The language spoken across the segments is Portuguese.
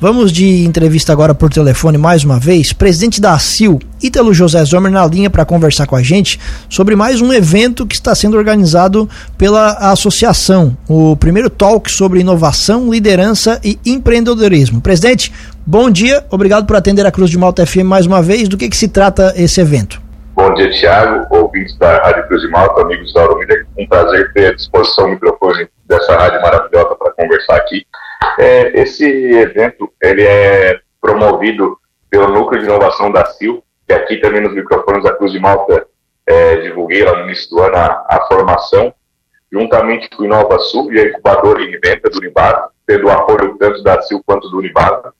Vamos de entrevista agora por telefone mais uma vez. Presidente da ACIL, Ítalo José Zomer, na linha para conversar com a gente sobre mais um evento que está sendo organizado pela associação. O primeiro talk sobre inovação, liderança e empreendedorismo. Presidente, bom dia. Obrigado por atender a Cruz de Malta FM mais uma vez. Do que, que se trata esse evento? Bom dia, Tiago, ouvintes da Rádio Cruz de Malta, amigos da Auromídia. Um prazer ter à disposição o microfone dessa rádio maravilhosa para conversar aqui. É, esse evento ele é promovido pelo Núcleo de Inovação da CIL, que aqui também nos microfones da Cruz de Malta é, divulguei lá no início do ano a, a formação, juntamente com o Inova Sul e a incubadora Inventa do Unibado, tendo apoio tanto da CIL quanto do Unibado.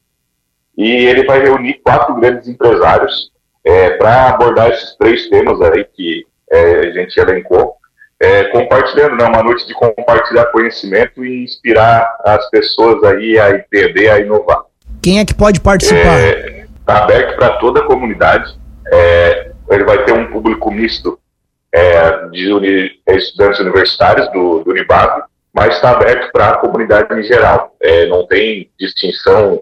E ele vai reunir quatro grandes empresários é, para abordar esses três temas aí que é, a gente elencou é, compartilhando, né, uma noite de compartilhar conhecimento e inspirar as pessoas aí a entender, a inovar. Quem é que pode participar? Está é, aberto para toda a comunidade. É, ele vai ter um público misto é, de uni, estudantes universitários do, do Unibab, mas está aberto para a comunidade em geral. Não tem distinção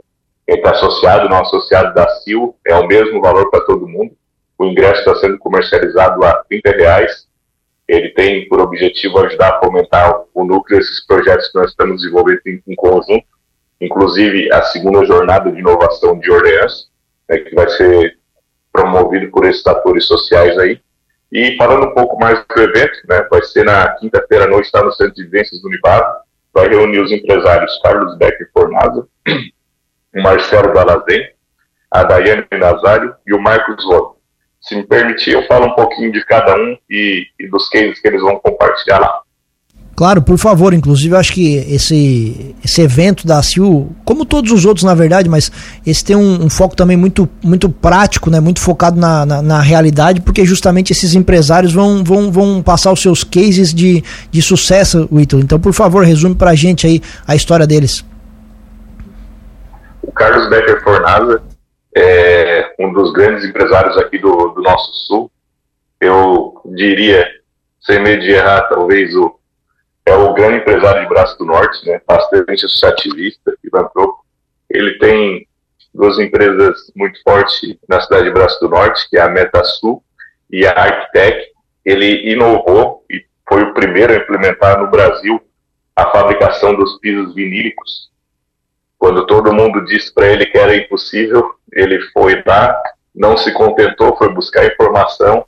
entre associado e não associado da CIL, é o mesmo valor para todo mundo. O ingresso está sendo comercializado a 30 reais ele tem por objetivo ajudar a fomentar o núcleo desses projetos que nós estamos desenvolvendo em, conjunto, inclusive a segunda jornada de inovação de Orleans, né, que vai ser promovido por esses atores sociais aí. E falando um pouco mais do evento, né, vai ser na quinta-feira à noite, está no Centro de Vivências do Unibado, vai reunir os empresários Carlos Becker Fornado, o Marcelo Dalazem, a Daiane Nazário e o Marcos Rosa se me permitir, eu falo um pouquinho de cada um e, e dos cases que eles vão compartilhar lá. Claro, por favor. Inclusive, eu acho que esse, esse evento da CIU, como todos os outros, na verdade, mas esse tem um, um foco também muito, muito prático, né? muito focado na, na, na, realidade, porque justamente esses empresários vão, vão, vão passar os seus cases de, de sucesso, Ítalo. Então, por favor, resume para a gente aí a história deles. O Carlos Becker Fornaza é um dos grandes empresários aqui do, do nosso sul. Eu diria, sem medo de errar, talvez o é o grande empresário de Braço do Norte, né, bastante associativista, filantropo. Ele tem duas empresas muito fortes na cidade de Braço do Norte, que é a MetaSul e a Arctec. Ele inovou e foi o primeiro a implementar no Brasil a fabricação dos pisos vinílicos quando todo mundo disse para ele que era impossível, ele foi lá, não se contentou, foi buscar informação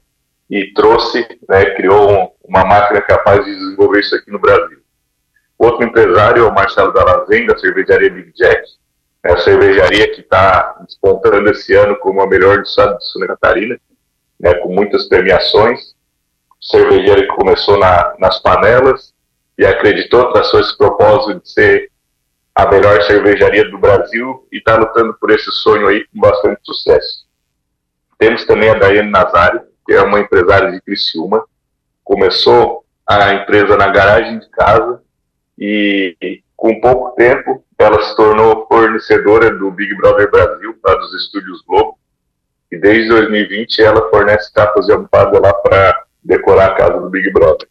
e trouxe, né, criou um, uma máquina capaz de desenvolver isso aqui no Brasil. Outro empresário é o Marcelo Dalazen, da cervejaria Big Jack. É a cervejaria que está despontando esse ano como a melhor do estado de Santa Catarina, né, com muitas premiações. Cervejaria que começou na, nas panelas e acreditou, traçou esse propósito de ser a melhor cervejaria do Brasil e está lutando por esse sonho aí com bastante sucesso. Temos também a Daiane Nazário, que é uma empresária de Criciúma. Começou a empresa na garagem de casa e, com pouco tempo ela se tornou fornecedora do Big Brother Brasil, lá dos estúdios Globo. E desde 2020 ela fornece capas de almofada lá para decorar a casa do Big Brother.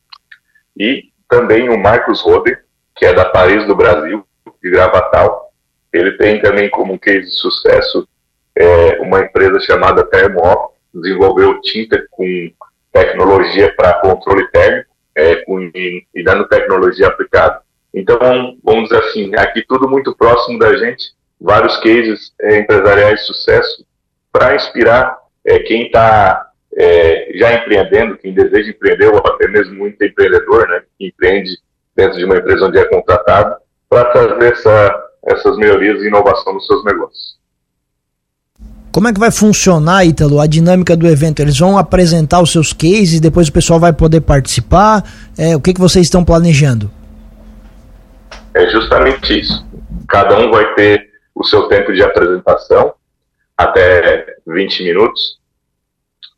E também o Marcos Roder, que é da Paris do Brasil, de Gravatal. Ele tem também como case de sucesso é, uma empresa chamada Thermo desenvolveu tinta com tecnologia para controle térmico é, com, e, e dando tecnologia aplicada. Então, vamos dizer assim, aqui tudo muito próximo da gente, vários cases é, empresariais de sucesso para inspirar é, quem está é, já empreendendo, quem deseja empreender, ou até mesmo muito empreendedor, né, que empreende dentro de uma empresa onde é contratado, para trazer essa, essas melhorias e inovação nos seus negócios. Como é que vai funcionar, Ítalo, a dinâmica do evento? Eles vão apresentar os seus cases, depois o pessoal vai poder participar? É, o que, que vocês estão planejando? É justamente isso. Cada um vai ter o seu tempo de apresentação, até 20 minutos,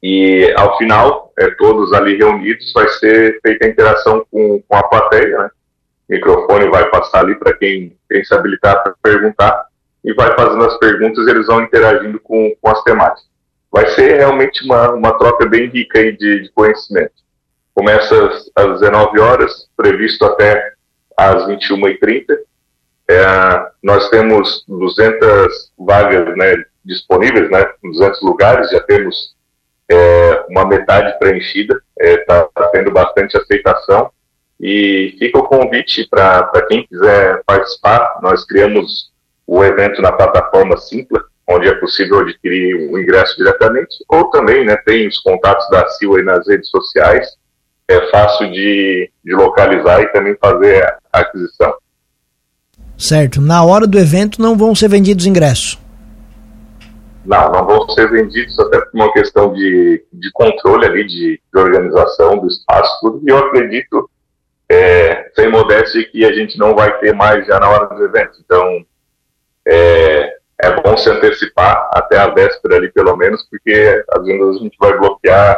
e ao final, é, todos ali reunidos, vai ser feita a interação com, com a plateia, né? Microfone vai passar ali para quem, quem se habilitar para perguntar e vai fazendo as perguntas e eles vão interagindo com, com as temáticas. Vai ser realmente uma, uma troca bem rica aí de, de conhecimento. Começa às, às 19 horas, previsto até às 21h30. É, nós temos 200 vagas né, disponíveis, né, 200 lugares, já temos é, uma metade preenchida, está é, tá tendo bastante aceitação. E fica o convite para quem quiser participar. Nós criamos o evento na plataforma Simpla, onde é possível adquirir o ingresso diretamente, ou também né, tem os contatos da CIL aí nas redes sociais, é fácil de, de localizar e também fazer a aquisição. Certo. Na hora do evento não vão ser vendidos ingressos? Não, não vão ser vendidos até por uma questão de, de controle ali, de, de organização do espaço, tudo. E eu acredito, é, sem modéstia, que a gente não vai ter mais já na hora do evento. Então, é, é bom se antecipar até a véspera ali, pelo menos, porque às vezes a gente vai bloquear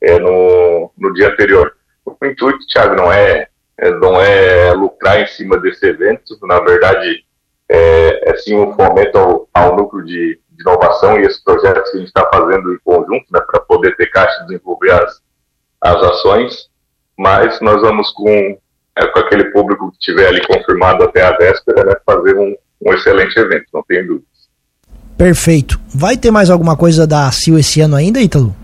é, no, no dia anterior. O intuito, Thiago, não é, é, não é lucrar em cima desse evento, na verdade, é, é sim um fomento ao, ao núcleo de, de inovação e esses projetos que a gente está fazendo em conjunto, né, para poder ter caixa e desenvolver as, as ações, mas nós vamos com, é, com aquele público que estiver ali confirmado até a véspera, né, fazer um, um excelente evento, não tem dúvidas. Perfeito. Vai ter mais alguma coisa da CIO esse ano ainda, Ítalo?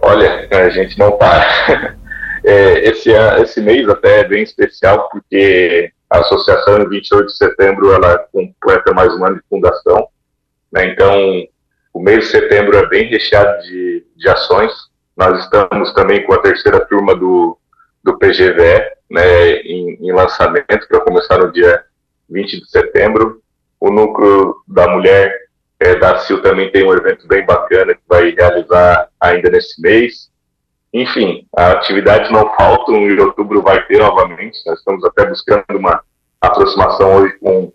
Olha, a gente não para. É, esse, esse mês até é bem especial porque a associação, em 28 de setembro, ela completa mais um ano de fundação. Né? Então, o mês de setembro é bem recheado de, de ações. Nós estamos também com a terceira turma do, do PGVE né, em, em lançamento, para começar no dia 20 de setembro. O núcleo da mulher é, da CIL também tem um evento bem bacana que vai realizar ainda nesse mês. Enfim, a atividade não falta, em outubro vai ter novamente. Nós estamos até buscando uma aproximação hoje com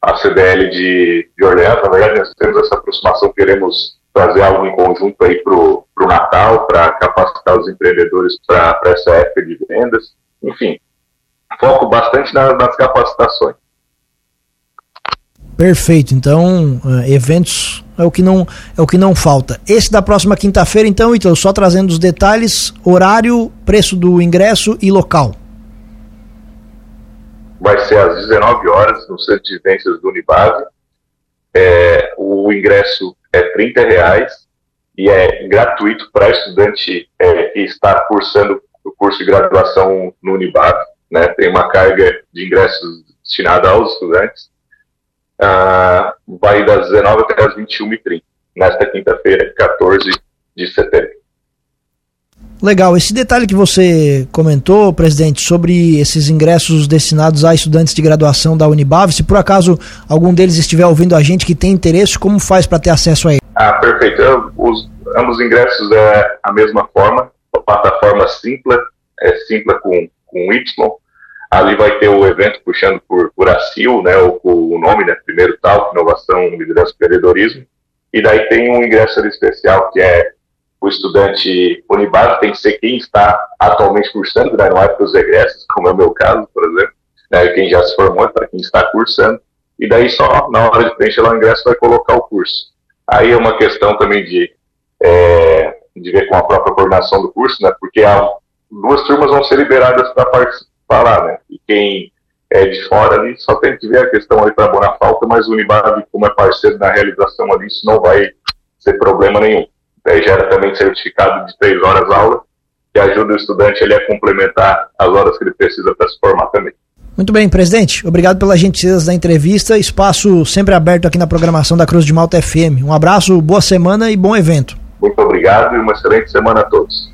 a CDL de, de Orleans. Na verdade, nós temos essa aproximação, queremos fazer algo em conjunto aí para o Natal, para capacitar os empreendedores para essa época de vendas. Enfim, foco bastante nas, nas capacitações. Perfeito. Então, uh, eventos é o que não é o que não falta. Esse da próxima quinta-feira, então, então, só trazendo os detalhes, horário, preço do ingresso e local. Vai ser às 19 horas no Centro de Vivências do Unibase. É, o ingresso é 30 reais e é gratuito para estudante é, que está cursando o curso de graduação no Unibase. Né? Tem uma carga de ingressos destinada aos estudantes ah, vai das 19 até as 21h30, nesta quinta-feira, 14 de setembro. Legal. Esse detalhe que você comentou, presidente, sobre esses ingressos destinados a estudantes de graduação da Unibave, se por acaso algum deles estiver ouvindo a gente que tem interesse, como faz para ter acesso a ele? Ah, perfeito. Os, ambos ingressos é a mesma forma, a plataforma Simpla, é Simpla com, com Y, Ali vai ter o evento puxando por, por ACIL, né, ou o nome, né, primeiro tal, inovação, liderança e empreendedorismo. E daí tem um ingresso especial que é o estudante Unibase, tem que ser quem está atualmente cursando, né, não é para os egressos, como é o meu caso, por exemplo, né, quem já se formou, é para quem está cursando. E daí só na hora de preencher lá o ingresso vai colocar o curso. Aí é uma questão também de, é, de ver com a própria coordenação do curso, né, porque há, duas turmas vão ser liberadas para participar falar, né? E quem é de fora ali só tem que ver a questão ali para abonar falta, mas o Unibab, como é parceiro na realização ali, isso não vai ser problema nenhum. Daí gera também certificado de três horas aula, que ajuda o estudante a complementar as horas que ele precisa para se formar também. Muito bem, presidente. Obrigado pela gentileza da entrevista. Espaço sempre aberto aqui na programação da Cruz de Malta FM. Um abraço, boa semana e bom evento. Muito obrigado e uma excelente semana a todos.